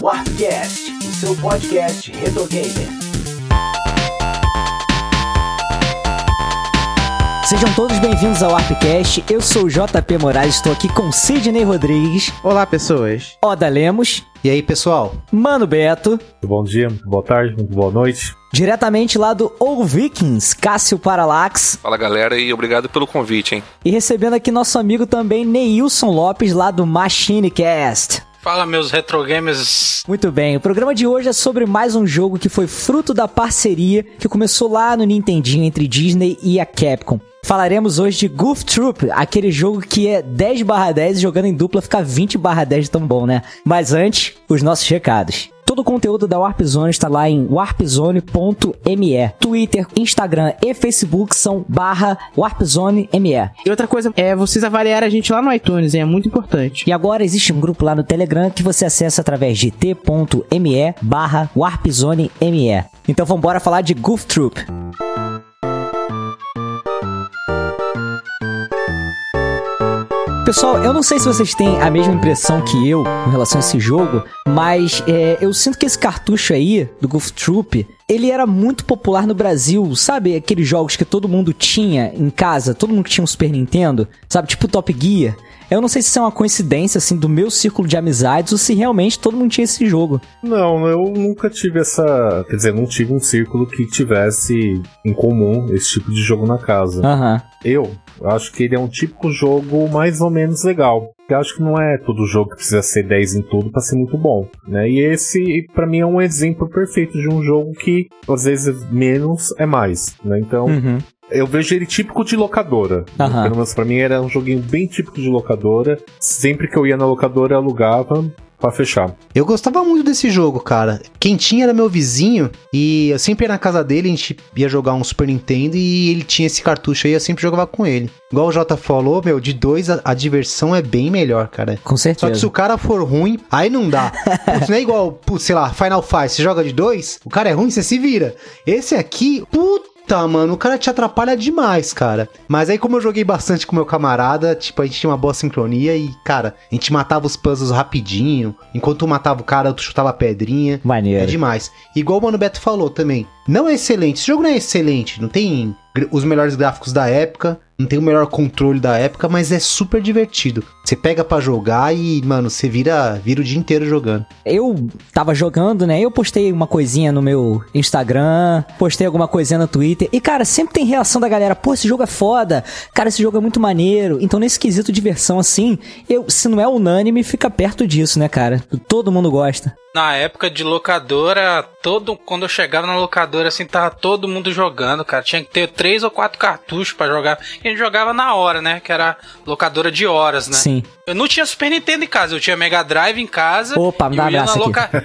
Warpcast, o seu podcast retro gamer. Sejam todos bem-vindos ao Warpcast. Eu sou o JP Moraes, estou aqui com Sidney Rodrigues, Olá, pessoas. Oda Lemos, E aí, pessoal? Mano Beto, Muito bom dia, muito boa tarde, muito boa noite. diretamente lá do All Vikings, Cássio Paralax, Fala galera e obrigado pelo convite, hein? e recebendo aqui nosso amigo também Neilson Lopes lá do Machinecast. Fala, meus retro gamers. Muito bem, o programa de hoje é sobre mais um jogo que foi fruto da parceria que começou lá no Nintendinho entre Disney e a Capcom. Falaremos hoje de Goof Troop, aquele jogo que é 10 10 e jogando em dupla fica 20 10 tão bom, né? Mas antes, os nossos recados. Todo o conteúdo da Warp Zone está lá em warpzone.me. Twitter, Instagram e Facebook são barra warpzone.me. E outra coisa é vocês avaliarem a gente lá no iTunes, hein? é muito importante. E agora existe um grupo lá no Telegram que você acessa através de t.me barra warpzone.me. Então vambora falar de Goof Troop. Pessoal, eu não sei se vocês têm a mesma impressão que eu com relação a esse jogo, mas é, eu sinto que esse cartucho aí, do Goof Troop, ele era muito popular no Brasil, sabe? Aqueles jogos que todo mundo tinha em casa, todo mundo que tinha um Super Nintendo, sabe? Tipo Top Gear. Eu não sei se isso é uma coincidência, assim, do meu círculo de amizades ou se realmente todo mundo tinha esse jogo. Não, eu nunca tive essa. Quer dizer, não tive um círculo que tivesse em comum esse tipo de jogo na casa. Aham. Eu acho que ele é um típico jogo mais ou menos legal. Eu acho que não é todo jogo que precisa ser 10 em tudo pra ser muito bom, né? E esse, pra mim, é um exemplo perfeito de um jogo que, às vezes, menos é mais, né? Então, Uhum. Eu vejo ele típico de locadora. Aham. Pelo menos pra mim era um joguinho bem típico de locadora. Sempre que eu ia na locadora, eu alugava pra fechar. Eu gostava muito desse jogo, cara. Quem tinha era meu vizinho e eu sempre ia na casa dele, a gente ia jogar um Super Nintendo e ele tinha esse cartucho aí, eu sempre jogava com ele. Igual o Jota falou, meu, de dois a, a diversão é bem melhor, cara. Com Só que se certeza. o cara for ruim, aí não dá. Putz, não é igual, putz, sei lá, Final Fight, você joga de dois, o cara é ruim, você se vira. Esse aqui, puta, mano, o cara te atrapalha demais, cara. Mas aí, como eu joguei bastante com meu camarada, tipo, a gente tinha uma boa sincronia e, cara, a gente matava os puzzles rapidinho. Enquanto um matava o cara, outro chutava a pedrinha. Maneiro. É demais. Igual o Mano Beto falou também. Não é excelente. Esse jogo não é excelente. Não tem os melhores gráficos da época. Não tem o melhor controle da época, mas é super divertido. Você pega pra jogar e, mano, você vira, vira o dia inteiro jogando. Eu tava jogando, né? Eu postei uma coisinha no meu Instagram, postei alguma coisinha no Twitter. E, cara, sempre tem reação da galera. Pô, esse jogo é foda. Cara, esse jogo é muito maneiro. Então, nesse quesito diversão, assim, eu, se não é unânime, fica perto disso, né, cara? Todo mundo gosta. Na época de locadora, todo quando eu chegava na locadora, assim, tava todo mundo jogando, cara. Tinha que ter três ou quatro cartuchos pra jogar. E a gente jogava na hora, né? Que era locadora de horas, né? Sim. Eu não tinha Super Nintendo em casa, eu tinha Mega Drive em casa. Opa, me dá eu ia abraço na aqui.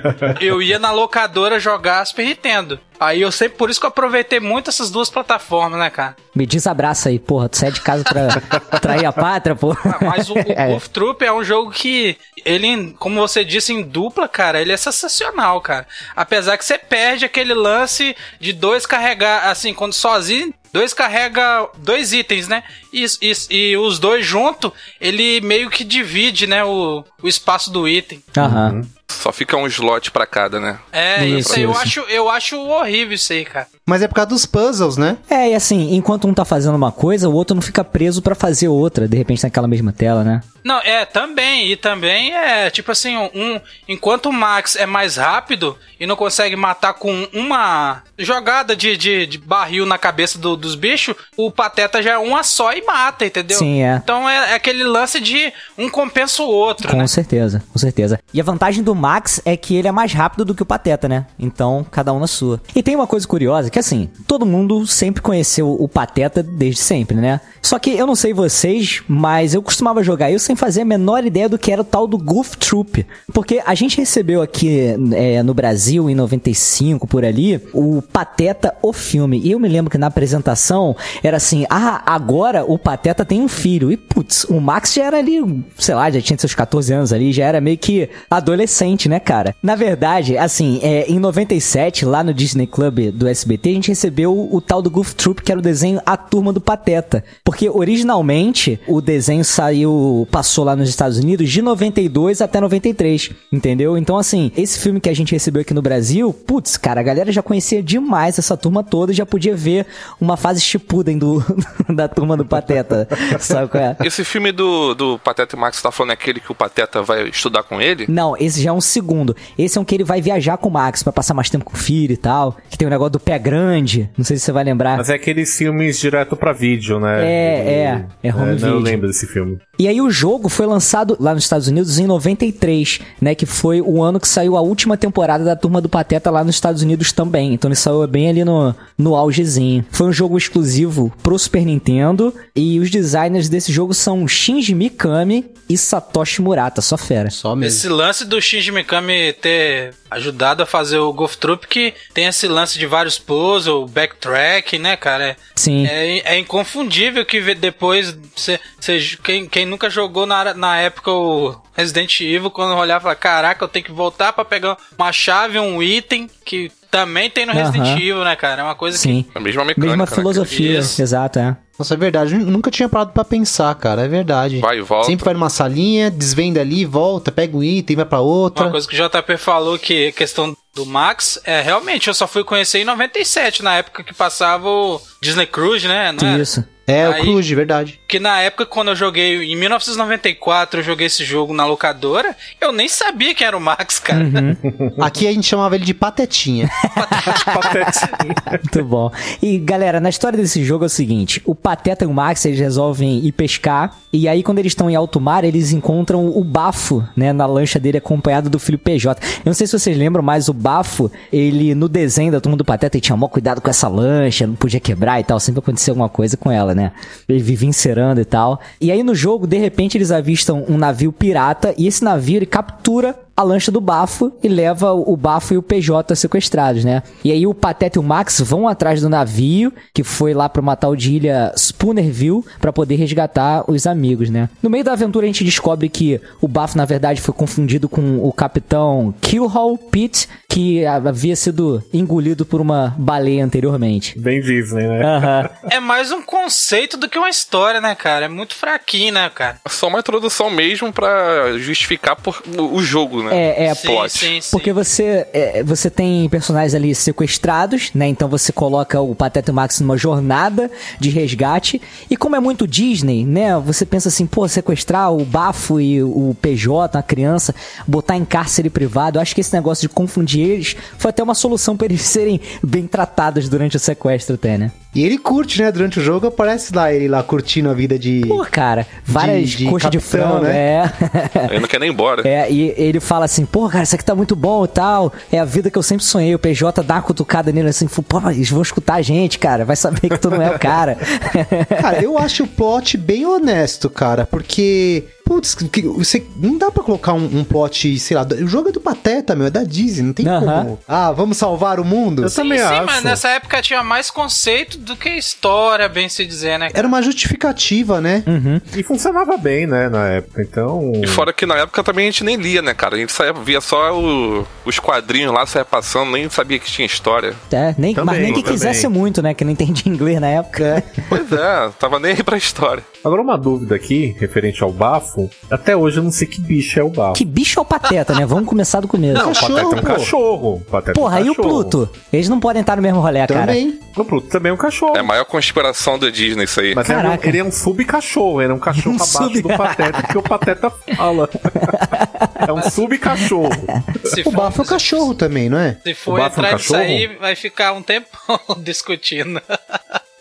Eu ia na locadora jogar Super Nintendo. Aí eu sempre, por isso que eu aproveitei muito essas duas plataformas, né, cara? Me diz abraço aí, porra. Tu sai de casa pra trair a pátria, porra. Ah, Mas o, o É. Goof Troop é um jogo que ele, como você disse, em dupla, cara, ele é sensacional, cara. Apesar que você perde aquele lance de dois carregar, assim, quando sozinho, dois carrega dois itens, né? E, e, e os dois junto, ele meio que divide, né, o, o espaço do item. Aham. Só fica um slot pra cada, né? É, Isso, isso aí eu acho, eu acho horrível isso aí, cara. Mas é por causa dos puzzles, né? É, e assim, enquanto um tá fazendo uma coisa, o outro não fica preso pra fazer outra, de repente naquela mesma tela, né? Não, é, também. E também é, tipo assim, um. Enquanto o Max é mais rápido e não consegue matar com uma jogada de, de, de barril na cabeça do- dos bichos, o Pateta já é uma só e mata, entendeu? Sim, é. Então é, é aquele lance de um compensa o outro, Com né? certeza, com certeza. E a vantagem do Max é que ele é mais rápido do que o Pateta, né? Então, cada um na sua. E tem uma coisa curiosa, que assim, todo mundo sempre conheceu o Pateta desde sempre, né? Só que eu não sei vocês, mas eu costumava jogar isso sem fazer a menor ideia do que era o tal do Goof Troop. Porque a gente recebeu aqui é, no Brasil, em 95, por ali, o Pateta, o filme. E eu me lembro que na apresentação era assim, ah, agora o Pateta tem um filho. E putz, o Max já era ali, sei lá, já tinha seus 14 anos ali, já era meio que adolescente excelente, né, cara? Na verdade, assim, é, em 97, lá no Disney Club do SBT, a gente recebeu o, tal do Goof Troop, que era o desenho A Turma do Pateta. Porque originalmente o desenho saiu, passou lá nos Estados Unidos de 92 até 93, entendeu? Então, assim, esse filme que a gente recebeu aqui no Brasil, putz, cara, a galera já conhecia demais essa turma toda e já podia ver uma fase Shippuden do, da turma do Pateta. Sabe qual é? Esse filme do, do Pateta e Max você tá falando é aquele que o Pateta vai estudar com ele? Não, esse já é um segundo. Esse é um que ele vai viajar com o Max pra passar mais tempo com o filho e tal. Que tem o negócio do pé grande. Não sei se você vai lembrar. Mas é aqueles filmes direto pra vídeo, né? É, Ele- é, é home. Eu lembro desse filme. E aí o jogo foi lançado lá nos Estados Unidos em 93, né? Que foi o ano que saiu a última temporada da Turma do Pateta lá nos Estados Unidos também. Então ele saiu bem ali no, no augezinho. Foi um jogo exclusivo pro Super Nintendo. E os designers desse jogo são Shinji Mikami e Satoshi Murata, só fera. Só mesmo. Esse lance do Shinji Mikami ter ajudado a fazer o Golf Troop, que tem esse lance de vários puzzles, backtrack, né, cara? É, Sim. é, é inconfundível que depois, cê, cê- quem, quem nunca jogou na, na época o Resident Evil, quando olhava, fala, caraca, eu tenho que voltar pra pegar uma chave, um item, que também tem no Resident Aham. Evil, né, cara? É uma coisa Sim. A mesma mecânica. Mesma né, filosofia, Isso. exato, é. Nossa, é verdade. Eu nunca tinha parado pra pensar, cara. É verdade. Vai e volta. Sempre vai numa salinha, desvenda ali, volta, pega o item, vai pra outra. Uma coisa que o JP falou que a questão do Max, é realmente, eu só fui conhecer em 97, na época que passava o Disney Cruise, né? Não era? É, o Aí- Cruise, verdade. Porque na época, quando eu joguei, em 1994, eu joguei esse jogo na locadora, eu nem sabia quem era o Max, cara. Aqui a gente chamava ele de Patetinha. Patetinha. Muito bom. E galera, na história desse jogo é o seguinte: o Pateta e o Max eles resolvem ir pescar. E aí, quando eles estão em alto mar, eles encontram o Bafo, né, na lancha dele, acompanhado do filho PJ. Eu não sei se vocês lembram, mas o Bafo, ele no desenho da turma do Pateta, ele tinha maior cuidado com essa lancha, não podia quebrar e tal. Sempre acontecia alguma coisa com ela, né? Ele vivia encerando e tal. E aí no jogo, de repente, eles avistam um navio pirata e esse navio ele captura a lancha do Bafo e leva o Bafo e o PJ sequestrados, né? E aí o Pateta e o Max vão atrás do navio que foi lá pra uma tal de ilha Spoonerville pra poder resgatar os amigos, né? No meio da aventura a gente descobre que o Bafo na verdade foi confundido com o capitão Killhall Pitt, que havia sido engolido por uma baleia anteriormente. Bem Disney, né? É mais um conceito do que uma história, né, cara? É muito fraquinho, né, cara? Só uma introdução mesmo pra justificar por, o, jogo, né? É, é, sim, plot. sim, sim. Porque você, é, você tem personagens ali sequestrados, né? Então você coloca o Pateta e o Max numa jornada de resgate. E como é muito Disney, né? Você pensa assim, pô, sequestrar o Bafo e o PJ, a criança, botar em cárcere privado. Eu acho que esse negócio de confundir eles foi até uma solução pra eles serem bem tratados durante o sequestro, até, né? E ele curte, né? Durante o jogo aparece lá ele lá curtindo a vida de. Pô, cara, várias de coxas de frango, né? é. Ele não quer nem ir embora. É, e ele fala assim, pô, cara, isso aqui tá muito bom e tal. É a vida que eu sempre sonhei. O PJ dá uma cutucada nele assim, pô, eles vão escutar a gente, cara. Vai saber que tu não é o cara. Cara, eu acho o plot bem honesto, cara, porque. Putz, que- você, não dá pra colocar um, um plot, sei lá. O jogo é do Pateta, meu, é da Disney, não tem Aham. como. Ah, vamos salvar o mundo? Eu também sim, acho. mas nessa época tinha mais conceito do que história, bem se dizer, né? cara? Era uma justificativa, né? E funcionava bem, né, na época. Então. E fora que na época também a gente nem lia, né, cara? A gente saía, via só o- os quadrinhos lá, saia passando, nem sabia que tinha história. É, nem, mas Também, nem que também. quisesse muito, né? Que não entendia inglês na época. Pois é, tava nem aí pra história. Agora, uma dúvida aqui, referente ao bafo. Até hoje eu não sei que bicho é o bafo. Que bicho é o Pateta, né? Vamos começar do começo. Não, o Cachorro, Pateta é um pô. cachorro. O Pateta é um Porra, e o cachorro. Pluto? Eles não podem estar no mesmo rolê, cara. Também. O Pluto também é um cachorro. É a maior conspiração da Disney isso aí. Mas ele é, um, Caraca. ele é um sub-cachorro, ele é um cachorro Um abaixo sub- do Pateta, porque o Pateta fala. é um sub-cachorro. O bafo é o cachorro também, não é? se O for bafo é um cachorro? aí, vai ficar um tempão discutindo.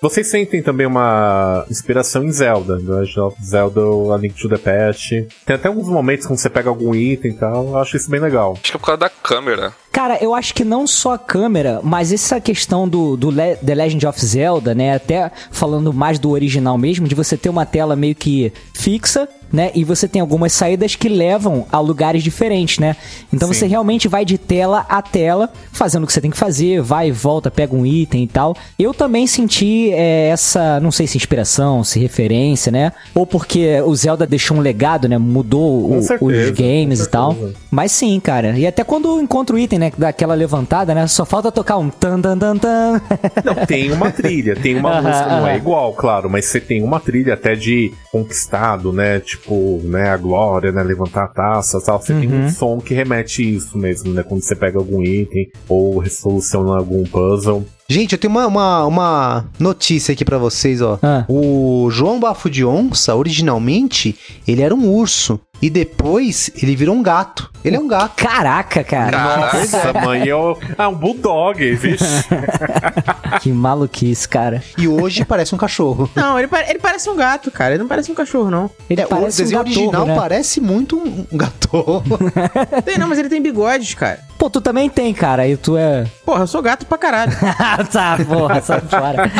Vocês sentem também uma inspiração em Zelda, The Legend of Zelda, A Link to the Past. Tem até alguns momentos quando você pega algum item e tal, eu acho isso bem legal. Acho que é por causa da câmera. Cara, eu acho que não só a câmera, mas essa questão do, do Le- The Legend of Zelda, né? Até falando mais do original mesmo, de você ter uma tela meio que fixa, né? E você tem algumas saídas que levam a lugares diferentes, né? Então Sim. você realmente vai de tela a tela, fazendo o que você tem que fazer, vai e volta, pega um item e tal. Eu também senti é, essa, não sei se inspiração, se referência, né? Ou porque o Zelda deixou um legado, né? Mudou o- certeza, os games e tal. Mas sim, cara. E até quando encontra o item, né? que dá aquela levantada, né? Só falta tocar um tan tan tan tan. Não, tem uma trilha, tem uma música, não é igual, claro, mas você tem uma trilha até de conquistado, né? Tipo, né, a glória, né? Levantar a taça e tal. Você tem Uhum. um som que remete isso mesmo, né? Quando você pega algum item ou resoluciona algum puzzle. Gente, eu tenho uma, uma, uma notícia aqui pra vocês, ó. Ah. O João Bafo de Onça, originalmente, ele era um urso. E depois ele virou um gato. Ele é um gato. Caraca, cara. Nossa, mãe, eu. Ah, um bulldog, vixe. Que maluquice, cara. E hoje parece um cachorro. Não, ele, pare- ele parece um gato, cara. Ele não parece um cachorro, não. Ele É, o parece um desenho gatorro, original né? parece muito um, um gatorro. Tem, não, mas ele tem bigodes, cara. Pô, tu também tem, cara. E tu é. Porra, eu sou gato pra caralho. tá, porra, sai fora.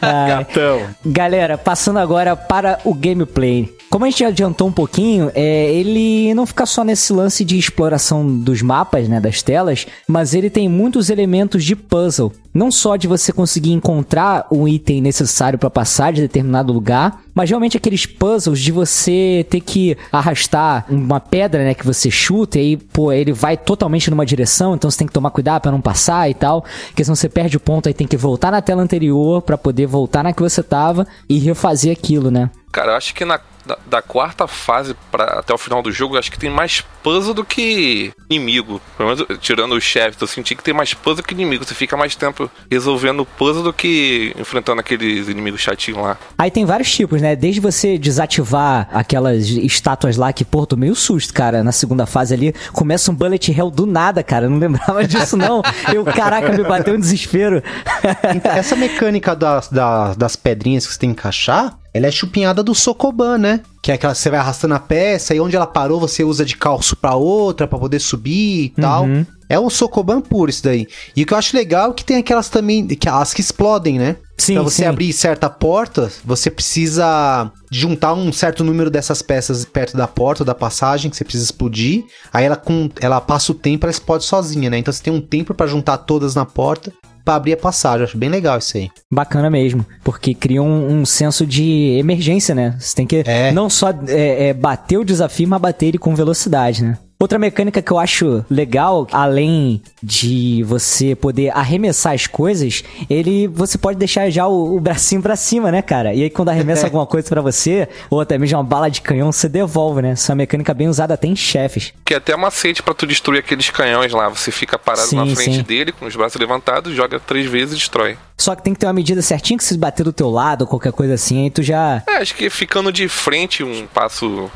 Gatão. Galera, passando agora para o gameplay. Como a gente adiantou um pouquinho, é, ele não fica só nesse lance de exploração dos mapas, né, das telas, mas ele tem muitos elementos de puzzle. Não só de você conseguir encontrar o item necessário para passar de determinado lugar, mas realmente aqueles puzzles de você ter que arrastar uma pedra, né, que você chuta e aí, pô, ele vai totalmente numa direção, então você tem que tomar cuidado para não passar e tal, porque senão você perde o ponto aí tem que voltar na tela anterior para poder voltar na que você tava e refazer aquilo, né? Cara, eu acho que na, da, da quarta fase pra, até o final do jogo, acho que tem mais puzzle do que inimigo. Pelo menos tirando os chefes, eu senti que tem mais puzzle que inimigo. Você fica mais tempo resolvendo puzzle do que enfrentando aqueles inimigos chatinhos lá. Aí tem vários tipos, né? Desde você desativar aquelas estátuas lá que, pô, tô meio susto, cara. Na segunda fase ali, começa um bullet hell do nada, cara. Eu não lembrava disso, não. Eu, caraca, me bateu um desespero. Então, Essa mecânica das, da- das pedrinhas que você tem que encaixar, ela é chupinhada do Sokoban, né? Que é aquela que você vai arrastando a peça e onde ela parou você usa de calço pra outra pra poder subir e tal. Uhum. É um Sokoban puro isso daí. E o que eu acho legal é que tem aquelas também, que as que explodem, né? Sim, pra você sim. abrir certa porta, você precisa juntar um certo número dessas peças perto da porta ou da passagem que você precisa explodir. Aí ela, com, ela passa o tempo, ela explode sozinha, né? Então você tem um tempo pra juntar todas na porta pra abrir a passagem. Acho bem legal isso aí. Bacana mesmo, porque cria um, um senso de emergência, né? Você tem que É. não só é, é, bater o desafio, mas bater ele com velocidade, né? Outra mecânica que eu acho legal, além de você poder arremessar as coisas, ele você pode deixar já o, o bracinho pra cima, né, cara? E aí quando arremessa alguma coisa pra você, ou até mesmo uma bala de canhão, você devolve, né? Essa é uma mecânica bem usada até em chefes. Que é até macete pra tu destruir aqueles canhões lá. Você fica parado Sim, na frente sim. dele, com os braços levantados, joga três vezes e destrói. Só que tem que ter uma medida certinha que se bater do teu lado ou qualquer coisa assim, aí tu já É, acho que ficando de frente um passo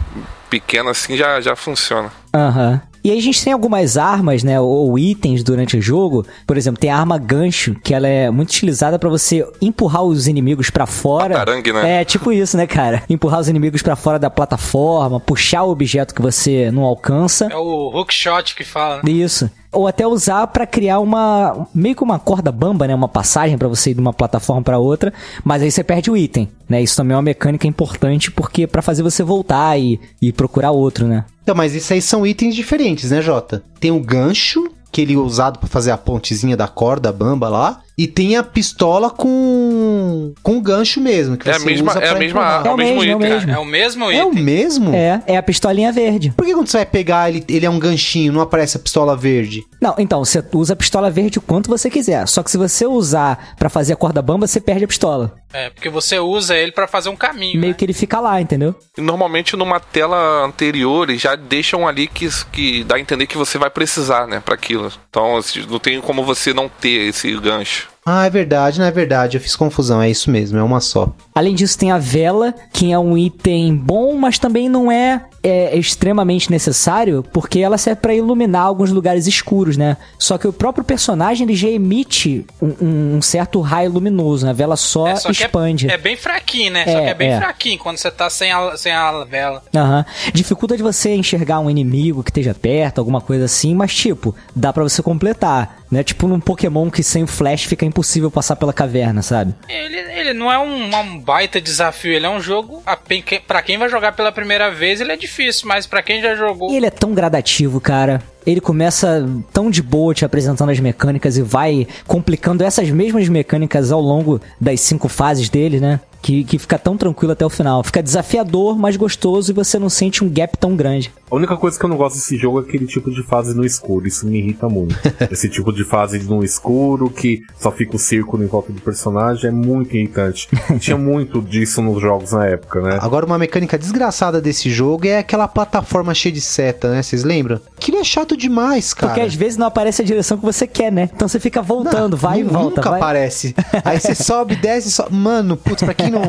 pequeno assim já, já funciona. Aham. E aí a gente tem algumas armas, né, ou itens durante o jogo. Por exemplo, tem a arma gancho, que ela é muito utilizada pra você empurrar os inimigos pra fora. Batarangue, né? É, tipo isso, né, cara? Empurrar os inimigos pra fora da plataforma, puxar o objeto que você não alcança. É o hookshot que fala. né? Isso. Ou até usar pra criar uma meio que uma corda bamba, né, uma passagem pra você ir de uma plataforma pra outra, mas aí você perde o item, né? Isso também é uma mecânica importante porque pra fazer você voltar e, e procurar outro, né? Então, mas isso aí são itens diferentes, né, Jota? Tem o gancho, que ele é usado pra fazer a pontezinha da corda bamba lá. E tem a pistola com com gancho mesmo, que É a mesma- usa é a mesma. É o mesmo mesmo, é o item. mesmo. É o mesmo É o item. mesmo? É, é a pistolinha verde. Por que quando você vai pegar ele, ele é um ganchinho, não aparece a pistola verde? Não, então, você usa a pistola verde o quanto você quiser. Só que se você usar pra fazer a corda bamba, você perde a pistola. É, porque você usa ele pra fazer um caminho. Meio né? que ele fica lá, entendeu? E normalmente numa tela anterior eles já deixam ali que, que dá a entender que você vai precisar, né, para aquilo. Então não tem como você não ter esse gancho. Ah, é verdade, não é verdade. Eu fiz confusão, é isso mesmo, é uma só. Além disso, tem a vela, que é um item bom, mas também não é, é, extremamente necessário, porque ela serve pra iluminar alguns lugares escuros, né? Só que o próprio personagem ele já emite um, um- certo raio luminoso, né? A vela só, É, só é- expande. É, bem fraquinho, né? É, só que é bem é. fraquinho quando você tá sem a, sem a vela. Aham. Dificulta de você enxergar um inimigo que esteja perto, alguma coisa assim, mas tipo, dá pra você completar, né? Tipo num Pokémon que sem o flash fica impossível. Impossível passar pela caverna, sabe? Ele, ele não é um, um baita desafio, ele é um jogo. a pen- que- Pra quem vai jogar pela primeira vez, ele é difícil, mas pra quem já jogou. E ele é tão gradativo, cara. Ele começa tão de boa te apresentando as mecânicas e vai complicando essas mesmas mecânicas ao longo das cinco fases dele, né? Que, que fica tão tranquilo até o final. Fica desafiador, mas gostoso e você não sente um gap tão grande. A única coisa que eu não gosto desse jogo é aquele tipo de fase no escuro. Isso me irrita muito. Esse tipo de fase no escuro que só fica o círculo em volta do personagem é muito irritante. Tinha muito disso nos jogos na época, né? Agora, uma mecânica desgraçada desse jogo é aquela plataforma cheia de seta, né? Vocês lembram? Aquilo é chato demais, cara. Porque às vezes não aparece a direção que você quer, né? Então você fica voltando, vai e volta. Nunca vai. aparece. Aí você sobe, desce, sobe. Mano, putz, pra quem não,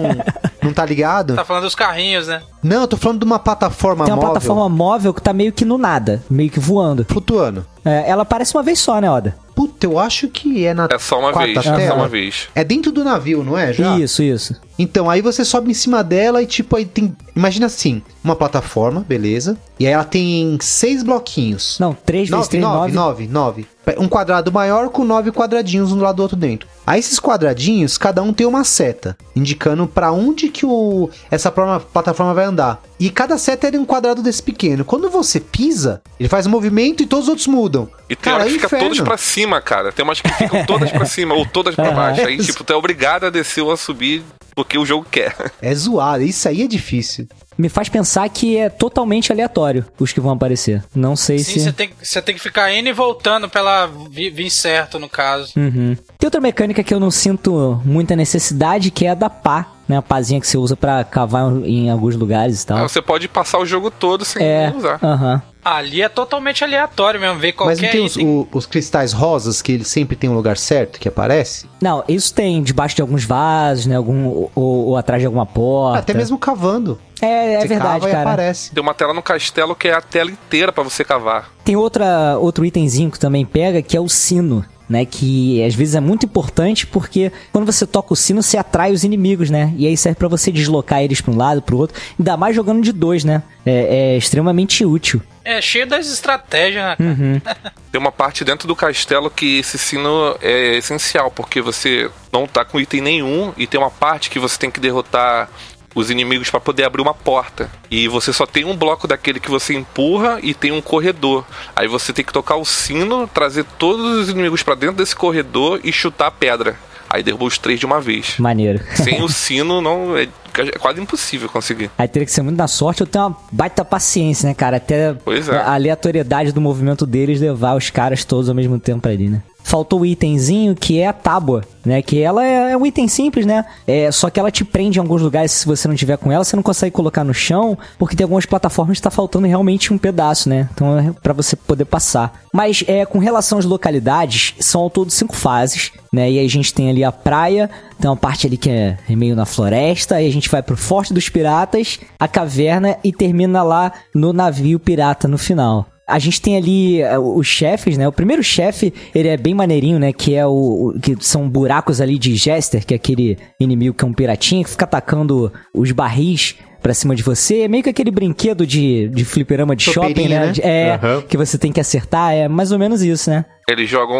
não tá ligado. Tá falando dos carrinhos, né? Não, eu tô falando de uma plataforma Tem uma móvel plataforma móvel que tá meio que no nada, meio que voando. flutuando. É, ela aparece uma vez só, né, Oda? Puta, eu acho que é na É só uma quarta vez, é tela. só uma vez. É dentro do navio, não é? Já? Isso, isso. Então, aí você sobe em cima dela e tipo, aí tem. Imagina assim, uma plataforma, beleza. E aí ela tem seis bloquinhos. Não, 3 vezes Nove, 3, nove, 9. nove, nove. Um quadrado maior com nove quadradinhos um do lado do outro dentro. Aí esses quadradinhos, cada um tem uma seta, indicando pra onde que o essa plataforma vai andar. E cada seta é de um quadrado desse pequeno. Quando você pisa, ele faz um movimento e todos os outros mudam. E tem Cara, hora que é fica inferno. todas pra cima, cara. Tem umas que ficam todas pra cima ou todas pra Aham. baixo. Aí, tipo, tu é obrigado a descer ou a subir porque o jogo quer. É zoado, isso aí é difícil. Me faz pensar que é totalmente aleatório os que vão aparecer. Não sei Sim, se. você tem, você tem que ficar indo e voltando pra ela vi- vir certo, no caso. Uhum. Tem outra mecânica que eu não sinto muita necessidade, que é a da pá, né? A pazinha que você usa pra cavar em alguns lugares e tal. Aí você pode passar o jogo todo sem É, usar. aham. Ali é totalmente aleatório mesmo, ver Mas não qualquer tem os, o- os cristais rosas que ele sempre tem um lugar certo que aparece? Não, isso tem debaixo de alguns vasos, né? Algum, ou, ou atrás de alguma porta. Até mesmo cavando. É, é Você verdade, cava e cara. aparece. Tem uma tela no castelo que é a tela inteira pra você cavar. Tem outra, outro itemzinho que também pega, que é o sino. Né, que às vezes é muito importante porque quando você toca o sino, você atrai os inimigos, né? E aí serve pra você deslocar eles pra um lado, pro outro. Ainda mais jogando de dois, né? É, é extremamente útil. É cheio das estratégias, né? cara? Uhum. Tem uma parte dentro do castelo que esse sino é essencial, porque você não tá com item nenhum e tem uma parte que você tem que derrotar os inimigos pra poder abrir uma porta. E você só tem um bloco daquele que você empurra e tem um corredor. Aí você tem que tocar o sino, trazer todos os inimigos pra dentro desse corredor e chutar a pedra. Aí derruba os três de uma vez. Maneiro. Sem o sino, não é, é quase impossível conseguir. Aí teria que ser muito na sorte ou ter uma baita paciência, né, cara? Até Pois é. a aleatoriedade do movimento deles levar os caras todos ao mesmo tempo ali, né? Faltou o itemzinho que é a tábua, né? Que ela é, é um item simples, né? É, só que ela te prende em alguns lugares se você não tiver com ela, você não consegue colocar no chão, porque tem algumas plataformas que tá faltando realmente um pedaço, né? Então é pra você poder passar. Mas é com relação às localidades, são ao todo cinco fases, né? E aí a gente tem ali a praia, tem uma parte ali que é meio na floresta, aí a gente vai pro Forte dos Piratas, a caverna e termina lá no navio pirata no final. A gente tem ali eh, os chefes, né? O primeiro chefe, ele é bem maneirinho, né? Que é o, o- que são buracos ali de Jester, que é aquele inimigo que é um piratinha que fica atacando os barris pra cima de você. É meio que aquele brinquedo de, de fliperama de shopping, né? né? É, Aham. que você tem que acertar. É mais ou menos isso, né? Eles jogam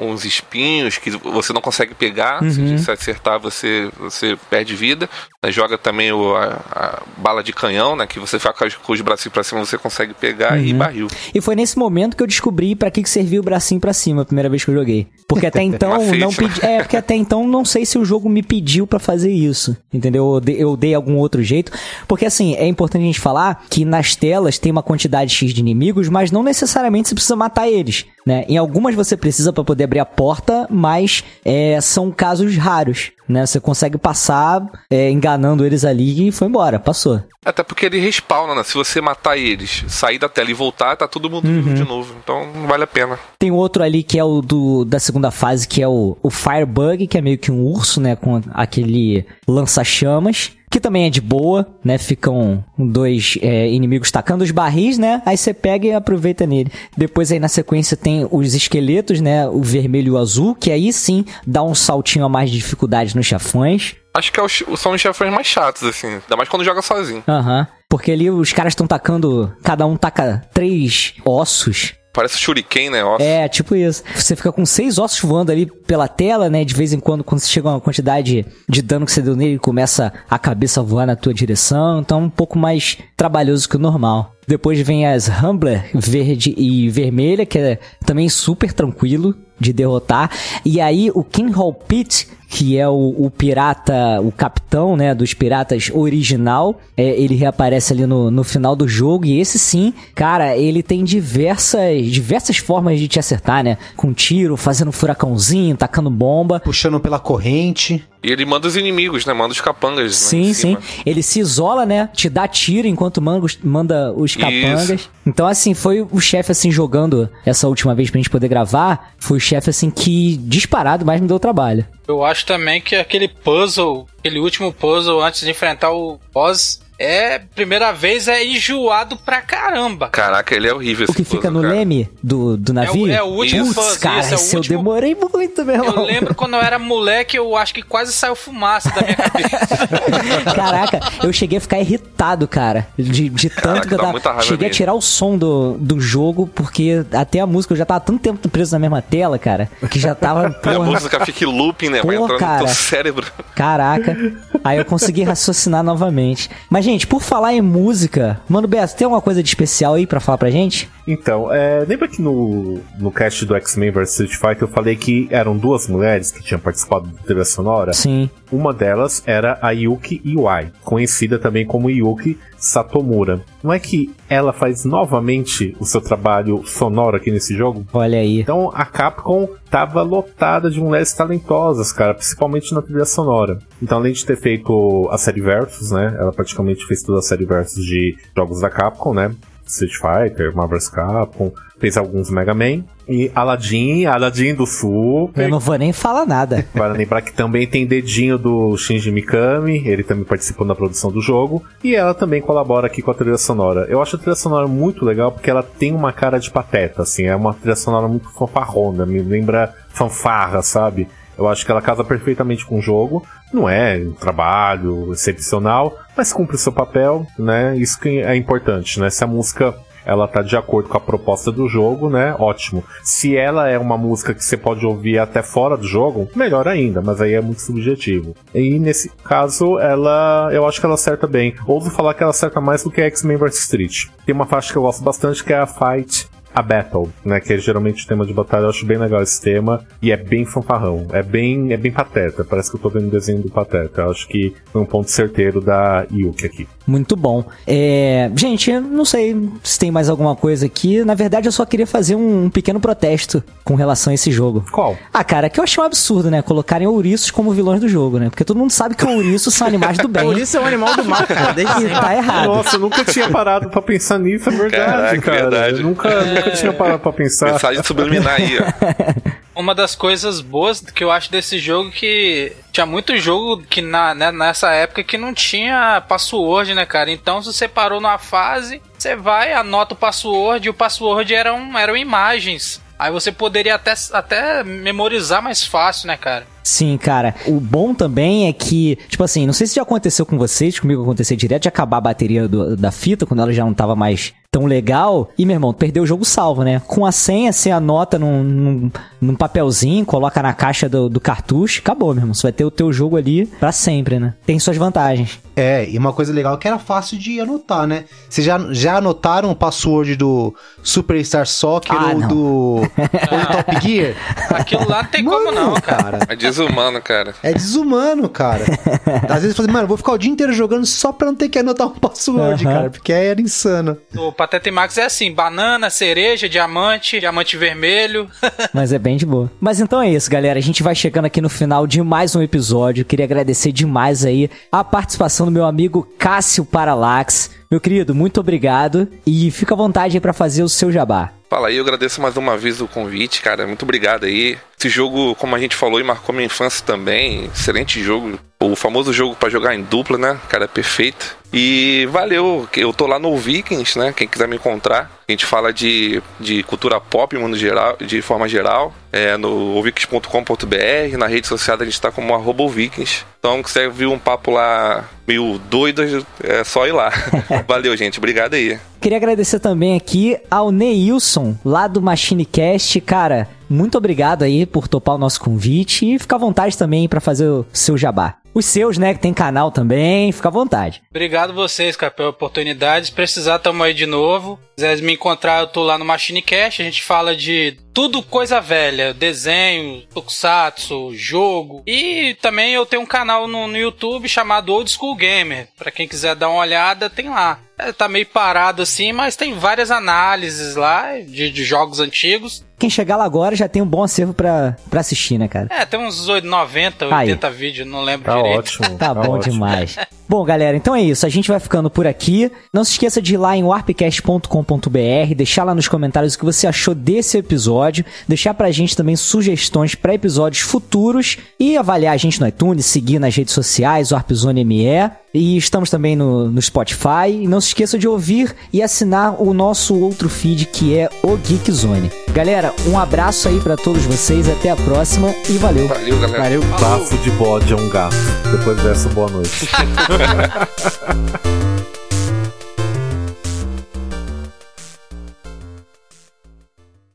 uns espinhos que você não consegue pegar. Se você acertar, você, você perde vida. Joga também o, a, a bala de canhão, né? Que você fica com os- bracinhos pra cima, você consegue pegar e barril. E foi nesse momento que eu descobri pra que, que servia o bracinho pra cima a primeira vez que eu joguei. Porque até então Macete, não né? pedi, é, porque até então não sei se o jogo me pediu pra fazer isso, entendeu? Eu dei, eu dei algum outro jeito, porque assim, é importante a gente falar que nas telas tem uma quantidade X de inimigos, mas não necessariamente você precisa matar eles, né? Em algumas você precisa pra poder abrir a porta, mas é, são casos raros, né? Você consegue passar é, enganando eles ali e foi embora, passou. Até porque ele respawna, né? Se você matar eles, sair da tela e voltar, tá todo mundo vivo de novo. Então não vale a pena. Tem outro ali que é o do, da segunda fase, que é o, o Firebug, que é meio que um urso, né? Com aquele lança-chamas. Que também é de boa, né? Ficam dois é, inimigos tacando os barris, né? Aí você pega e aproveita nele. Depois aí na sequência tem os esqueletos, né? O vermelho e o azul, que aí sim dá um saltinho a mais de dificuldade nos chafões. Acho que é os- são os chefões mais chatos, assim. Ainda mais quando joga sozinho. Aham. Porque ali os caras estão tacando. Cada um taca três ossos. Parece shuriken, né? Ó. É, tipo isso. Você fica com seis ossos voando ali pela tela, né? De vez em quando, quando você chega uma quantidade de dano que você deu nele, começa a cabeça a voar na tua direção. Então, um pouco mais trabalhoso que o normal. Depois vem as Humbler verde e vermelha, que é também super tranquilo de derrotar. E aí o King Hall Pit, que é o, o pirata, o capitão, né, dos piratas original, é, ele reaparece ali no, no final do jogo. E esse sim, cara, ele tem diversas, diversas formas de te acertar, né? Com tiro, fazendo furacãozinho, tacando bomba. Puxando pela corrente. E ele manda os inimigos, né? Manda os capangas. lá em Sim, sim. Ele se isola, né? Te dá tiro enquanto manda os, manda os capangas. Isso. Então, assim, foi o chefe, assim, jogando essa última vez pra gente poder gravar. Foi o chefe, assim, que disparado mais me deu trabalho. Eu acho também que aquele puzzle, aquele último puzzle antes de enfrentar o boss, é primeira vez é enjoado pra caramba. Caraca, ele é horrível O que fica no cara. leme do, do navio? é o último Putz, puzzle, cara, isso, é o último- eu demorei muito, meu Eu irmão. lembro quando eu era moleque, eu acho que quase saiu fumaça da minha cabeça. Caraca, eu cheguei a ficar irritado, cara. De, de tanto Caraca, que eu tava. muita raiva Cheguei a mesmo. tirar o som do, do jogo, porque até a música eu já tava tanto tempo preso na mesma tela, cara. Que já tava. A Porra, música fica em looping, né? Vai Pô, entrando no cara. teu cérebro. Caraca. Aí eu consegui raciocinar novamente. Mas, gente, por falar em música, Mano Beto, tem alguma coisa de especial aí pra falar pra gente? Então, é, lembra que no, no cast do X-Men vs Street Fighter eu falei que eram duas mulheres que tinham participado da trilha sonora? Sim. Uma delas era a Yuki Iwai, conhecida também como Yuki Satomura. Não é que ela faz novamente o seu trabalho sonoro aqui nesse jogo? Olha aí. Então a Capcom tava lotada de mulheres talentosas, cara, principalmente na trilha sonora. Então, além de ter feito a série Versus, né? Ela praticamente fez toda a série Versus de jogos da Capcom, né? Street Fighter, Marvel's Capcom, fez alguns Mega Man. E Aladdin, Aladdin do Super. Eu não vou nem falar nada. Vale lembrar que também tem dedinho do Shinji Mikami, ele também participou da produção do jogo, e ela também colabora aqui com a trilha sonora. Eu acho a trilha sonora muito legal porque ela tem uma cara de pateta, assim, é uma trilha sonora muito fanfarrona, me lembra fanfarra, sabe? Eu acho que ela casa perfeitamente com o jogo. Não é um trabalho excepcional, mas cumpre o seu papel, né? Isso que é importante, né? Se a música ela tá de acordo com a proposta do jogo, né? Ótimo. Se ela é uma música que você pode ouvir até fora do jogo, melhor ainda, mas aí é muito subjetivo. E nesse caso, ela, eu acho que ela acerta bem. Ouso falar que ela acerta mais do que X-Men vs Street. Tem uma faixa que eu gosto bastante que é a Fight a Battle, né? Que é geralmente o tema de batalha. Eu acho bem legal esse tema. E é bem fanfarrão. É bem, é bem pateta. Parece que eu tô vendo o desenho do pateta. Eu acho que foi um ponto certeiro da Yuki aqui. Muito bom. É, gente, eu não sei se tem mais alguma coisa aqui. Na verdade, eu só queria fazer um, um pequeno protesto com relação a esse jogo. Qual? Ah, cara, que eu achei um absurdo, né? Colocarem ouriços como vilões do jogo, né? Porque todo mundo sabe que ouriços são animais do bem. Isso é um animal do mal, cara. Desde E tá errado. Nossa, eu nunca tinha parado pra pensar nisso, é verdade, Caraca, cara. verdade. Eu nunca, nunca tinha parado pra pensar. Mensagem subliminar aí, ó. Uma das coisas boas que eu acho desse jogo que tinha muito jogo que na, né, nessa época que não tinha password, né, cara? Então se você parou numa fase, você vai, anota o password e o password eram, eram imagens. Aí você poderia até, até memorizar mais fácil, né, cara? Sim, cara. O bom também é que, tipo assim, não sei se já aconteceu com vocês, comigo aconteceu direto de acabar a bateria do- da fita quando ela já não tava mais tão legal. E, meu irmão, perdeu o jogo salvo, né? Com a senha, você anota num, num, num papelzinho, coloca na caixa do, do cartucho, acabou, meu irmão. Você vai ter o teu jogo ali pra sempre, né? Tem suas vantagens. É, e uma coisa legal é que era fácil de anotar, né? Vocês já, já anotaram o password do Superstar Soccer Ah, ou, não. do, ou do Top Gear? Aquilo lá não tem como Mano, não, cara. É desumano, cara. É desumano, cara. Às vezes eu falo, mano, vou ficar o dia inteiro jogando só pra não ter que anotar um password, Aham. cara, porque era insano. O Pateta e Max é assim: banana, cereja, diamante, diamante vermelho. Mas é bem de boa. Mas então é isso, galera. A gente vai chegando aqui no final de mais um episódio. Queria agradecer demais aí a participação do meu amigo Cássio Paralax. Meu querido, muito obrigado. E fica à vontade aí pra fazer o seu jabá. Fala aí, eu agradeço mais uma vez o convite, cara. Muito obrigado aí. Esse jogo, como a gente falou, e marcou minha infância também. Excelente jogo. O famoso jogo pra jogar em dupla, né? Cara, é perfeito. E valeu, eu tô lá no Vikings, né? Quem quiser me encontrar. A gente fala de, de cultura pop, mundo geral, de forma geral. É no vikings.com.br. Na rede social a gente tá como arroba Vikings. Então, se quiser vir um papo lá meio doido, é só ir lá. valeu, gente. Obrigado aí. Queria agradecer também aqui ao Neilson, lá do MachineCast. Cara, muito obrigado aí por topar o nosso convite e fica à vontade também para fazer o seu jabá. Os seus, né, que tem canal também, fica à vontade. Obrigado vocês, cara, pela oportunidade. Se precisar, tamo aí de novo. Se quiser me encontrar, eu tô lá no MachineCast. A gente fala de tudo coisa velha, desenho, tokusatsu, jogo. E também eu tenho um canal no, no YouTube chamado Old School Gamer. Pra quem quiser dar uma olhada, tem lá. É, tá meio parado assim, mas tem várias análises lá de, de jogos antigos. Quem chegar lá agora já tem um bom acervo pra, pra assistir, né, cara? É, tem uns 90, 80 vídeos, não lembro Tá direito. ótimo. Tá bom ótimo. demais. Bom, galera, então é isso. A gente vai ficando por aqui. Não se esqueça de ir lá em warpcast.com.br, deixar lá nos comentários o que você achou desse episódio, deixar pra gente também sugestões pra episódios futuros e avaliar a gente no iTunes, seguir nas redes sociais, Warpzone ME. E estamos também no, no Spotify. E não se esqueça de ouvir e assinar o nosso outro feed que é o Geek Zone. Galera, um abraço aí pra todos vocês, até a próxima e valeu. Valeu, galera. Valeu. Bafo de bode é um gato. Depois dessa, boa noite.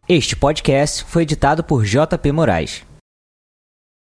Este podcast foi editado por JP Moraes.